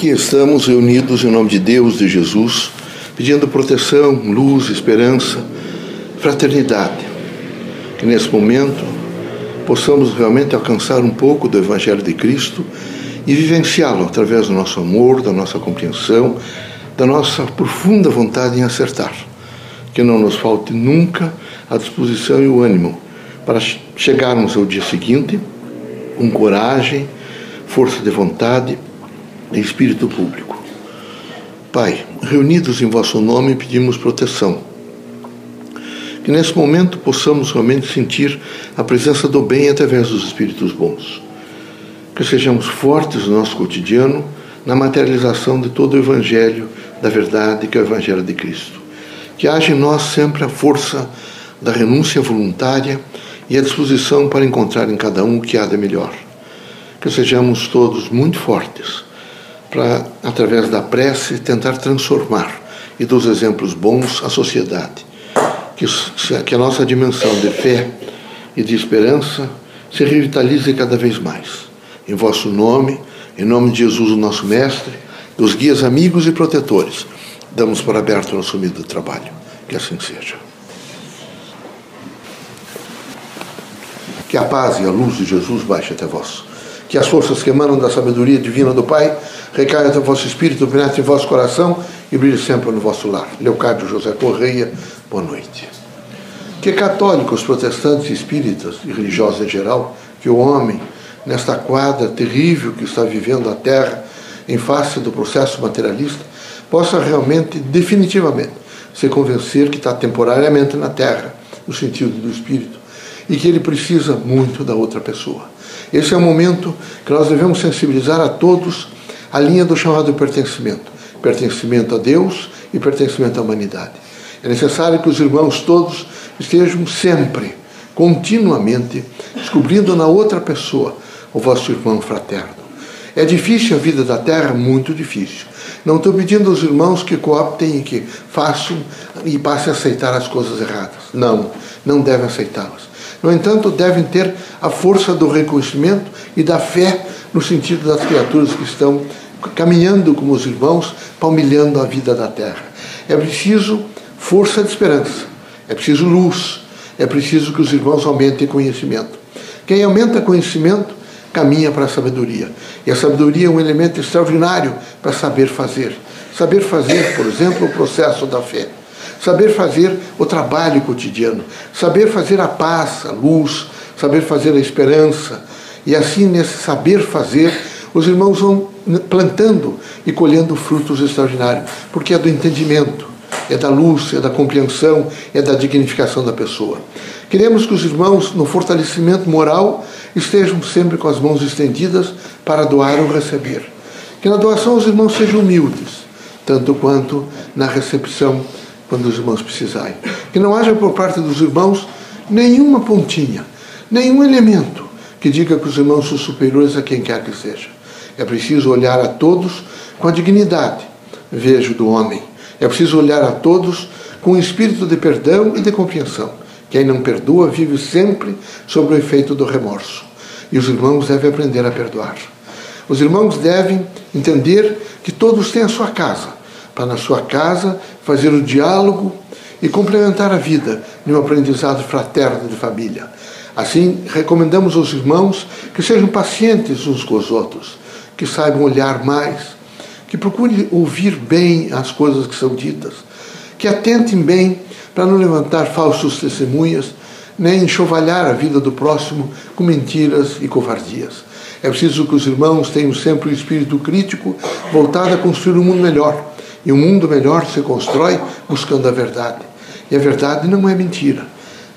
Aqui estamos reunidos em nome de Deus, de Jesus, pedindo proteção, luz, esperança, fraternidade. Que nesse momento possamos realmente alcançar um pouco do Evangelho de Cristo e vivenciá-lo através do nosso amor, da nossa compreensão, da nossa profunda vontade em acertar. Que não nos falte nunca a disposição e o ânimo para chegarmos ao dia seguinte com coragem, força de vontade e espírito público. Pai, reunidos em vosso nome, pedimos proteção. Que nesse momento possamos realmente sentir a presença do bem através dos espíritos bons. Que sejamos fortes no nosso cotidiano na materialização de todo o Evangelho da verdade, que é o Evangelho de Cristo. Que haja em nós sempre a força da renúncia voluntária e a disposição para encontrar em cada um o que há de melhor. Que sejamos todos muito fortes para, através da prece, tentar transformar e dos exemplos bons a sociedade. Que, que a nossa dimensão de fé e de esperança se revitalize cada vez mais. Em vosso nome, em nome de Jesus, o nosso Mestre, dos guias amigos e protetores, damos por aberto o nosso humilde trabalho. Que assim seja. Que a paz e a luz de Jesus baixe até vós. Que as forças que emanam da sabedoria divina do Pai recaiam até o vosso espírito, penetrem em vosso coração e brilhe sempre no vosso lar. Leocádio José Correia, boa noite. Que católicos, protestantes, espíritas e religiosos em geral, que o homem, nesta quadra terrível que está vivendo a Terra, em face do processo materialista, possa realmente, definitivamente, se convencer que está temporariamente na Terra, no sentido do espírito, e que ele precisa muito da outra pessoa. Esse é o momento que nós devemos sensibilizar a todos a linha do chamado pertencimento pertencimento a Deus e pertencimento à humanidade. É necessário que os irmãos todos estejam sempre, continuamente, descobrindo na outra pessoa o vosso irmão fraterno. É difícil a vida da terra, muito difícil. Não estou pedindo aos irmãos que cooptem e que façam e passem a aceitar as coisas erradas. Não, não devem aceitá-las. No entanto, devem ter a força do reconhecimento e da fé no sentido das criaturas que estão caminhando como os irmãos, palmilhando a vida da terra. É preciso força de esperança, é preciso luz, é preciso que os irmãos aumentem conhecimento. Quem aumenta conhecimento caminha para a sabedoria. E a sabedoria é um elemento extraordinário para saber fazer. Saber fazer, por exemplo, o processo da fé. Saber fazer o trabalho cotidiano. Saber fazer a paz, a luz. Saber fazer a esperança. E assim, nesse saber fazer, os irmãos vão plantando e colhendo frutos extraordinários, porque é do entendimento, é da luz, é da compreensão, é da dignificação da pessoa. Queremos que os irmãos, no fortalecimento moral, estejam sempre com as mãos estendidas para doar ou receber. Que na doação os irmãos sejam humildes, tanto quanto na recepção, quando os irmãos precisarem. Que não haja por parte dos irmãos nenhuma pontinha, nenhum elemento que diga que os irmãos são superiores a quem quer que seja. É preciso olhar a todos com a dignidade, vejo, do homem. É preciso olhar a todos com o espírito de perdão e de compreensão. Quem não perdoa vive sempre sob o efeito do remorso. E os irmãos devem aprender a perdoar. Os irmãos devem entender que todos têm a sua casa, para na sua casa fazer o diálogo e complementar a vida em um aprendizado fraterno de família. Assim, recomendamos aos irmãos que sejam pacientes uns com os outros, que saibam olhar mais, que procurem ouvir bem as coisas que são ditas, que atentem bem para não levantar falsos testemunhas, nem enxovalhar a vida do próximo com mentiras e covardias. É preciso que os irmãos tenham sempre o espírito crítico voltado a construir um mundo melhor. E um mundo melhor se constrói buscando a verdade. E a verdade não é mentira.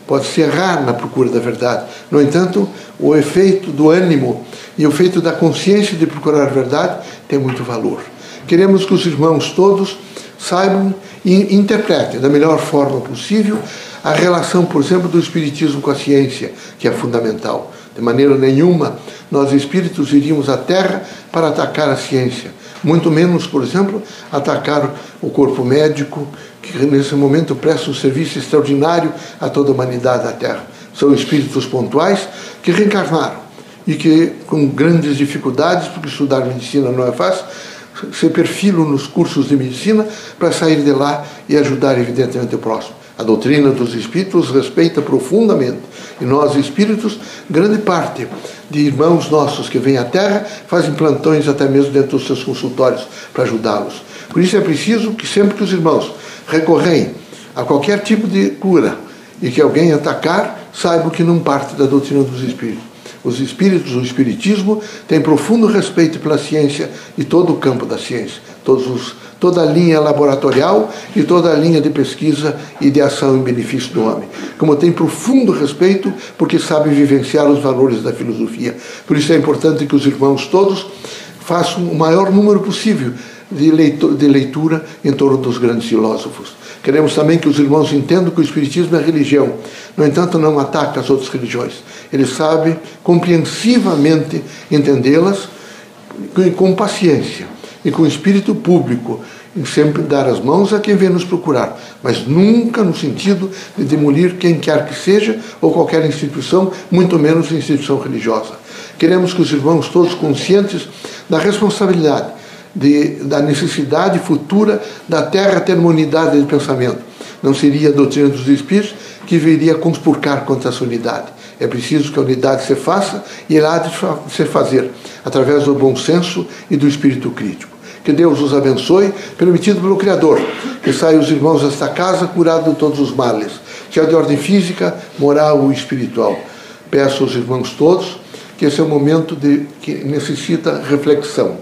Pode-se errar na procura da verdade. No entanto, o efeito do ânimo e o efeito da consciência de procurar a verdade tem muito valor. Queremos que os irmãos todos saibam e interpretem da melhor forma possível a relação, por exemplo, do Espiritismo com a ciência, que é fundamental. De maneira nenhuma nós espíritos iríamos à Terra para atacar a ciência, muito menos, por exemplo, atacar o corpo médico, que nesse momento presta um serviço extraordinário a toda a humanidade da Terra. São espíritos pontuais que reencarnaram e que, com grandes dificuldades, porque estudar medicina não é fácil, se perfilam nos cursos de medicina para sair de lá e ajudar, evidentemente, o próximo. A doutrina dos espíritos respeita profundamente. E nós, espíritos, grande parte de irmãos nossos que vêm à Terra fazem plantões até mesmo dentro dos seus consultórios para ajudá-los. Por isso é preciso que sempre que os irmãos recorrem a qualquer tipo de cura e que alguém atacar, saibam que não parte da doutrina dos espíritos. Os espíritos, o espiritismo, tem profundo respeito pela ciência e todo o campo da ciência, todos os, toda a linha laboratorial e toda a linha de pesquisa e de ação em benefício do homem. Como tem profundo respeito porque sabe vivenciar os valores da filosofia. Por isso é importante que os irmãos todos façam o maior número possível de leitura, de leitura em torno dos grandes filósofos. Queremos também que os irmãos entendam que o Espiritismo é religião. No entanto, não ataca as outras religiões. Ele sabe compreensivamente entendê-las com paciência e com espírito público, e sempre dar as mãos a quem vem nos procurar, mas nunca no sentido de demolir quem quer que seja ou qualquer instituição, muito menos instituição religiosa. Queremos que os irmãos todos conscientes da responsabilidade de, da necessidade futura da Terra ter uma unidade de pensamento. Não seria a doutrina dos Espíritos que viria conspurcar contra essa unidade. É preciso que a unidade se faça e ela há de se fazer através do bom senso e do espírito crítico. Que Deus os abençoe, permitido pelo Criador, que saiam os irmãos desta casa curados de todos os males, que é de ordem física, moral e espiritual. Peço aos irmãos todos que esse é um momento de, que necessita reflexão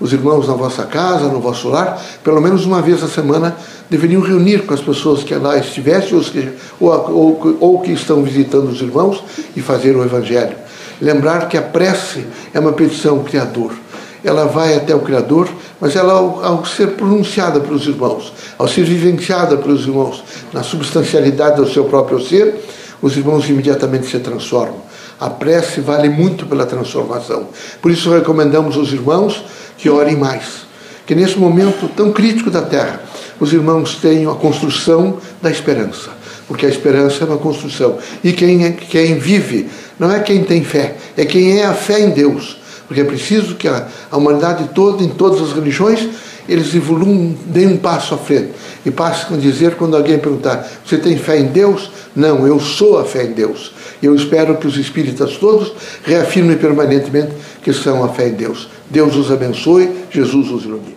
os irmãos na vossa casa, no vosso lar, pelo menos uma vez a semana, deveriam reunir com as pessoas que lá estivessem ou, que, ou, ou, ou que estão visitando os irmãos e fazer o Evangelho. Lembrar que a prece é uma petição ao Criador. Ela vai até o Criador, mas ela, ao, ao ser pronunciada pelos irmãos, ao ser vivenciada pelos irmãos na substancialidade do seu próprio ser, os irmãos imediatamente se transformam. A prece vale muito pela transformação. Por isso recomendamos aos irmãos que orem mais. Que nesse momento tão crítico da Terra, os irmãos tenham a construção da esperança. Porque a esperança é uma construção. E quem, é, quem vive não é quem tem fé, é quem é a fé em Deus. Porque é preciso que a, a humanidade toda, em todas as religiões, eles evoluam, deem um passo à frente. E passam a dizer, quando alguém perguntar, você tem fé em Deus? Não, eu sou a fé em Deus. Eu espero que os espíritas todos reafirmem permanentemente que são a fé em Deus. Deus os abençoe, Jesus os ilumine.